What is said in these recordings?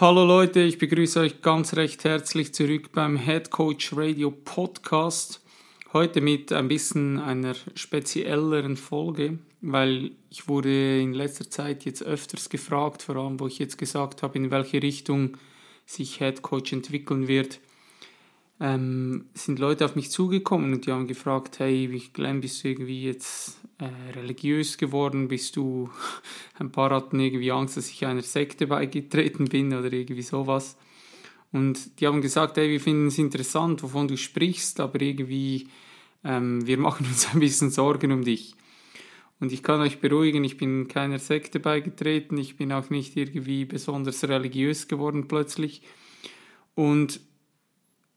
Hallo Leute, ich begrüße euch ganz recht herzlich zurück beim Head Coach Radio Podcast. Heute mit ein bisschen einer spezielleren Folge, weil ich wurde in letzter Zeit jetzt öfters gefragt, vor allem wo ich jetzt gesagt habe, in welche Richtung sich Head Coach entwickeln wird ähm, sind Leute auf mich zugekommen und die haben gefragt, hey, wie Glenn, bist du irgendwie jetzt äh, religiös geworden? Bist du, ein paar hatten irgendwie Angst, dass ich einer Sekte beigetreten bin oder irgendwie sowas. Und die haben gesagt, hey, wir finden es interessant, wovon du sprichst, aber irgendwie, ähm, wir machen uns ein bisschen Sorgen um dich. Und ich kann euch beruhigen, ich bin keiner Sekte beigetreten, ich bin auch nicht irgendwie besonders religiös geworden plötzlich. Und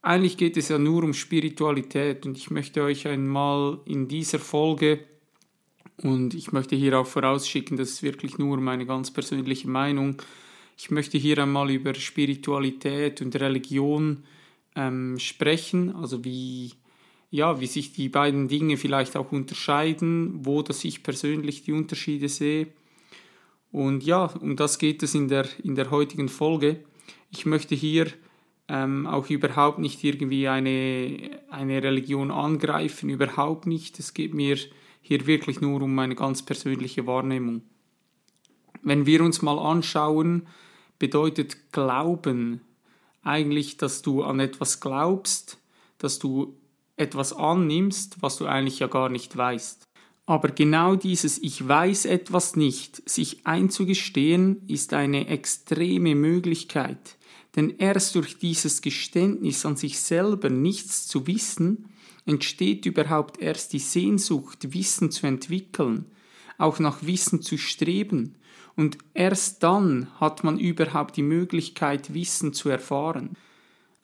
eigentlich geht es ja nur um Spiritualität und ich möchte euch einmal in dieser Folge und ich möchte hier auch vorausschicken, das ist wirklich nur meine ganz persönliche Meinung. Ich möchte hier einmal über Spiritualität und Religion ähm, sprechen, also wie, ja, wie sich die beiden Dinge vielleicht auch unterscheiden, wo dass ich persönlich die Unterschiede sehe. Und ja, um das geht es in der, in der heutigen Folge. Ich möchte hier ähm, auch überhaupt nicht irgendwie eine, eine Religion angreifen, überhaupt nicht. Es geht mir hier wirklich nur um meine ganz persönliche Wahrnehmung. Wenn wir uns mal anschauen, bedeutet Glauben eigentlich, dass du an etwas glaubst, dass du etwas annimmst, was du eigentlich ja gar nicht weißt. Aber genau dieses Ich weiß etwas nicht, sich einzugestehen, ist eine extreme Möglichkeit, denn erst durch dieses Geständnis an sich selber nichts zu wissen, entsteht überhaupt erst die Sehnsucht, Wissen zu entwickeln, auch nach Wissen zu streben, und erst dann hat man überhaupt die Möglichkeit, Wissen zu erfahren.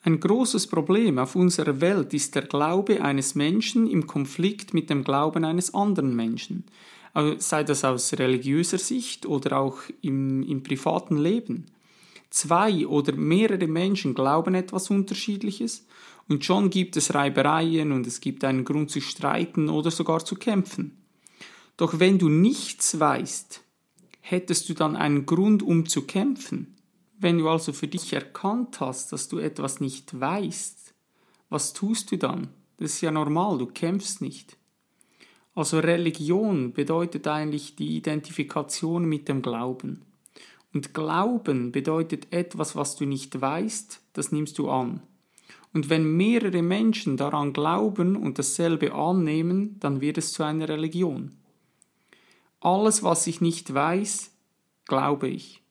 Ein großes Problem auf unserer Welt ist der Glaube eines Menschen im Konflikt mit dem Glauben eines anderen Menschen, also sei das aus religiöser Sicht oder auch im, im privaten Leben zwei oder mehrere Menschen glauben etwas Unterschiedliches und schon gibt es Reibereien und es gibt einen Grund zu streiten oder sogar zu kämpfen. Doch wenn du nichts weißt, hättest du dann einen Grund, um zu kämpfen. Wenn du also für dich erkannt hast, dass du etwas nicht weißt, was tust du dann? Das ist ja normal, du kämpfst nicht. Also Religion bedeutet eigentlich die Identifikation mit dem Glauben. Und Glauben bedeutet etwas, was du nicht weißt, das nimmst du an. Und wenn mehrere Menschen daran glauben und dasselbe annehmen, dann wird es zu einer Religion. Alles, was ich nicht weiß, glaube ich.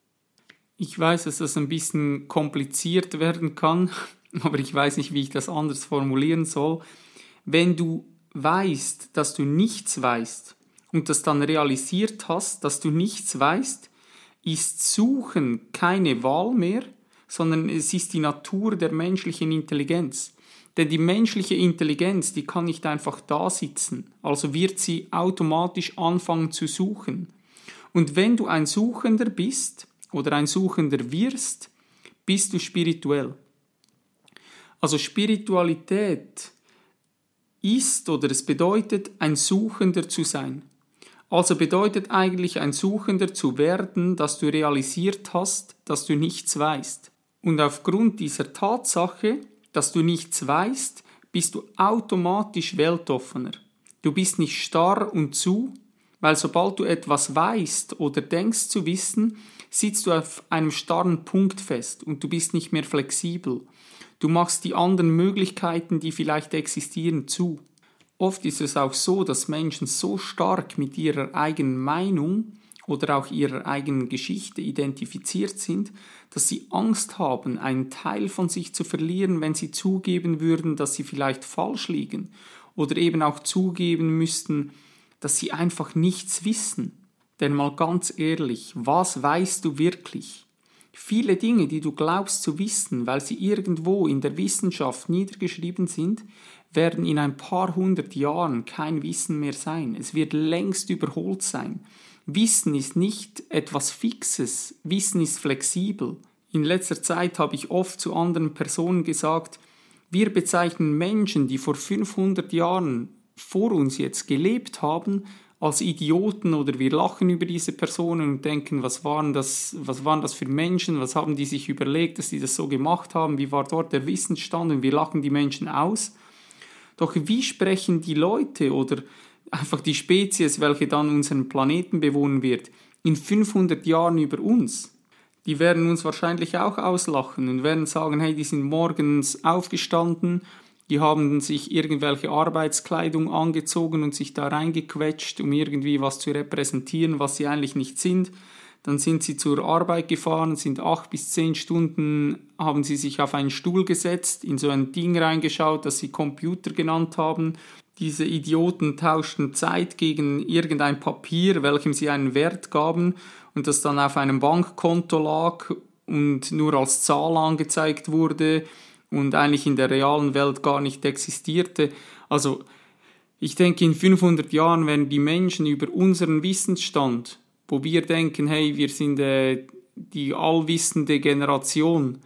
Ich weiß, dass das ein bisschen kompliziert werden kann, aber ich weiß nicht, wie ich das anders formulieren soll. Wenn du weißt, dass du nichts weißt und das dann realisiert hast, dass du nichts weißt, ist Suchen keine Wahl mehr, sondern es ist die Natur der menschlichen Intelligenz. Denn die menschliche Intelligenz, die kann nicht einfach da sitzen, also wird sie automatisch anfangen zu suchen. Und wenn du ein Suchender bist oder ein Suchender wirst, bist du spirituell. Also Spiritualität ist oder es bedeutet, ein Suchender zu sein. Also bedeutet eigentlich ein Suchender zu werden, dass du realisiert hast, dass du nichts weißt. Und aufgrund dieser Tatsache, dass du nichts weißt, bist du automatisch weltoffener. Du bist nicht starr und zu, weil sobald du etwas weißt oder denkst zu wissen, sitzt du auf einem starren Punkt fest und du bist nicht mehr flexibel. Du machst die anderen Möglichkeiten, die vielleicht existieren, zu. Oft ist es auch so, dass Menschen so stark mit ihrer eigenen Meinung oder auch ihrer eigenen Geschichte identifiziert sind, dass sie Angst haben, einen Teil von sich zu verlieren, wenn sie zugeben würden, dass sie vielleicht falsch liegen oder eben auch zugeben müssten, dass sie einfach nichts wissen. Denn mal ganz ehrlich, was weißt du wirklich? Viele Dinge, die du glaubst zu wissen, weil sie irgendwo in der Wissenschaft niedergeschrieben sind, werden in ein paar hundert Jahren kein Wissen mehr sein. Es wird längst überholt sein. Wissen ist nicht etwas Fixes, Wissen ist flexibel. In letzter Zeit habe ich oft zu anderen Personen gesagt, wir bezeichnen Menschen, die vor 500 Jahren vor uns jetzt gelebt haben, als Idioten oder wir lachen über diese Personen und denken, was waren das, was waren das für Menschen, was haben die sich überlegt, dass sie das so gemacht haben, wie war dort der Wissensstand und wir lachen die Menschen aus. Doch wie sprechen die Leute oder einfach die Spezies, welche dann unseren Planeten bewohnen wird, in 500 Jahren über uns? Die werden uns wahrscheinlich auch auslachen und werden sagen, hey, die sind morgens aufgestanden die haben sich irgendwelche Arbeitskleidung angezogen und sich da reingequetscht, um irgendwie was zu repräsentieren, was sie eigentlich nicht sind. Dann sind sie zur Arbeit gefahren, sind acht bis zehn Stunden, haben sie sich auf einen Stuhl gesetzt, in so ein Ding reingeschaut, das sie Computer genannt haben. Diese Idioten tauschten Zeit gegen irgendein Papier, welchem sie einen Wert gaben und das dann auf einem Bankkonto lag und nur als Zahl angezeigt wurde und eigentlich in der realen Welt gar nicht existierte. Also ich denke, in 500 Jahren werden die Menschen über unseren Wissensstand, wo wir denken, hey, wir sind äh, die allwissende Generation,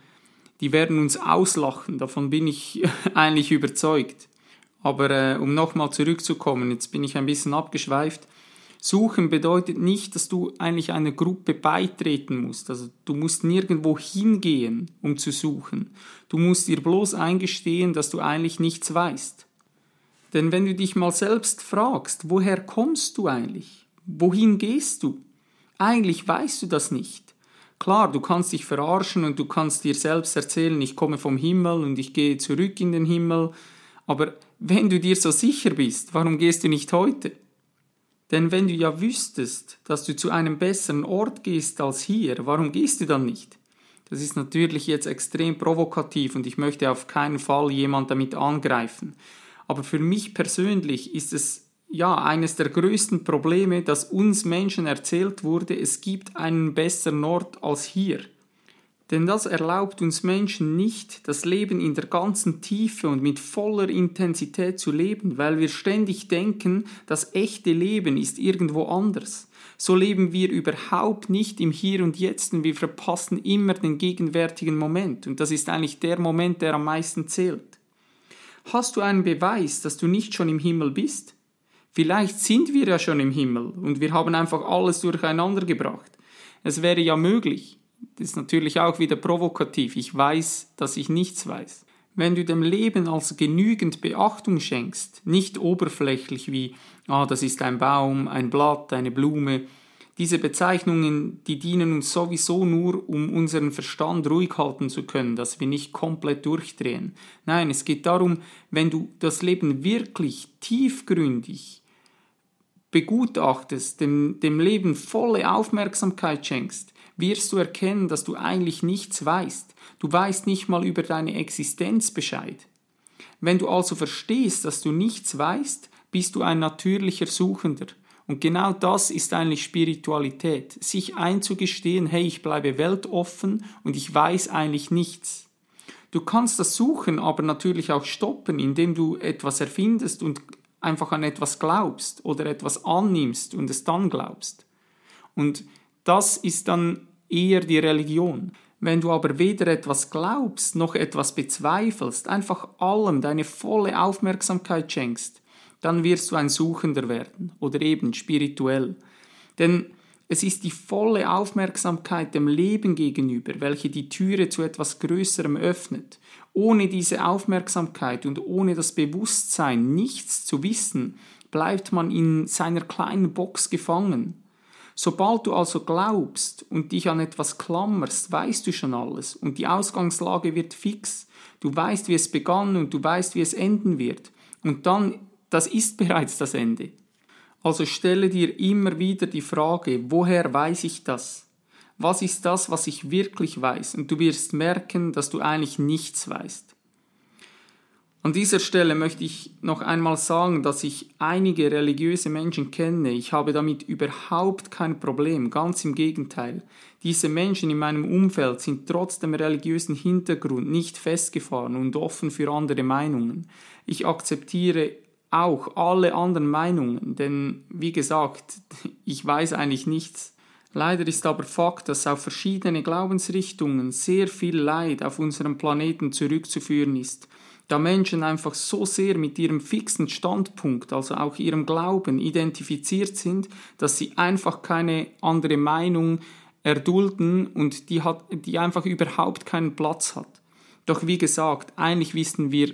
die werden uns auslachen, davon bin ich eigentlich überzeugt. Aber äh, um nochmal zurückzukommen, jetzt bin ich ein bisschen abgeschweift. Suchen bedeutet nicht, dass du eigentlich einer Gruppe beitreten musst. Also du musst nirgendwo hingehen, um zu suchen. Du musst dir bloß eingestehen, dass du eigentlich nichts weißt. Denn wenn du dich mal selbst fragst, woher kommst du eigentlich? Wohin gehst du? Eigentlich weißt du das nicht. Klar, du kannst dich verarschen und du kannst dir selbst erzählen, ich komme vom Himmel und ich gehe zurück in den Himmel. Aber wenn du dir so sicher bist, warum gehst du nicht heute? Denn wenn du ja wüsstest, dass du zu einem besseren Ort gehst als hier, warum gehst du dann nicht? Das ist natürlich jetzt extrem provokativ und ich möchte auf keinen Fall jemand damit angreifen. Aber für mich persönlich ist es ja eines der größten Probleme, dass uns Menschen erzählt wurde, es gibt einen besseren Ort als hier. Denn das erlaubt uns Menschen nicht, das Leben in der ganzen Tiefe und mit voller Intensität zu leben, weil wir ständig denken, das echte Leben ist irgendwo anders. So leben wir überhaupt nicht im Hier und Jetzt und wir verpassen immer den gegenwärtigen Moment. Und das ist eigentlich der Moment, der am meisten zählt. Hast du einen Beweis, dass du nicht schon im Himmel bist? Vielleicht sind wir ja schon im Himmel und wir haben einfach alles durcheinander gebracht. Es wäre ja möglich. Das ist natürlich auch wieder provokativ. Ich weiß, dass ich nichts weiß. Wenn du dem Leben als genügend Beachtung schenkst, nicht oberflächlich wie, ah, das ist ein Baum, ein Blatt, eine Blume, diese Bezeichnungen, die dienen uns sowieso nur, um unseren Verstand ruhig halten zu können, dass wir nicht komplett durchdrehen. Nein, es geht darum, wenn du das Leben wirklich tiefgründig begutachtest, dem, dem Leben volle Aufmerksamkeit schenkst, wirst du erkennen, dass du eigentlich nichts weißt. Du weißt nicht mal über deine Existenz Bescheid. Wenn du also verstehst, dass du nichts weißt, bist du ein natürlicher Suchender. Und genau das ist eigentlich Spiritualität, sich einzugestehen, hey, ich bleibe weltoffen und ich weiß eigentlich nichts. Du kannst das Suchen aber natürlich auch stoppen, indem du etwas erfindest und einfach an etwas glaubst oder etwas annimmst und es dann glaubst. Und das ist dann eher die Religion. Wenn du aber weder etwas glaubst noch etwas bezweifelst, einfach allem deine volle Aufmerksamkeit schenkst, dann wirst du ein Suchender werden oder eben spirituell. Denn es ist die volle Aufmerksamkeit dem Leben gegenüber, welche die Türe zu etwas Größerem öffnet. Ohne diese Aufmerksamkeit und ohne das Bewusstsein, nichts zu wissen, bleibt man in seiner kleinen Box gefangen. Sobald du also glaubst und dich an etwas klammerst, weißt du schon alles und die Ausgangslage wird fix. Du weißt, wie es begann und du weißt, wie es enden wird. Und dann, das ist bereits das Ende. Also stelle dir immer wieder die Frage, woher weiß ich das? Was ist das, was ich wirklich weiß? Und du wirst merken, dass du eigentlich nichts weißt. An dieser Stelle möchte ich noch einmal sagen, dass ich einige religiöse Menschen kenne. Ich habe damit überhaupt kein Problem, ganz im Gegenteil. Diese Menschen in meinem Umfeld sind trotz dem religiösen Hintergrund nicht festgefahren und offen für andere Meinungen. Ich akzeptiere auch alle anderen Meinungen, denn wie gesagt, ich weiß eigentlich nichts. Leider ist aber Fakt, dass auf verschiedene Glaubensrichtungen sehr viel Leid auf unserem Planeten zurückzuführen ist da Menschen einfach so sehr mit ihrem fixen Standpunkt, also auch ihrem Glauben identifiziert sind, dass sie einfach keine andere Meinung erdulden und die, hat, die einfach überhaupt keinen Platz hat. Doch wie gesagt, eigentlich wissen wir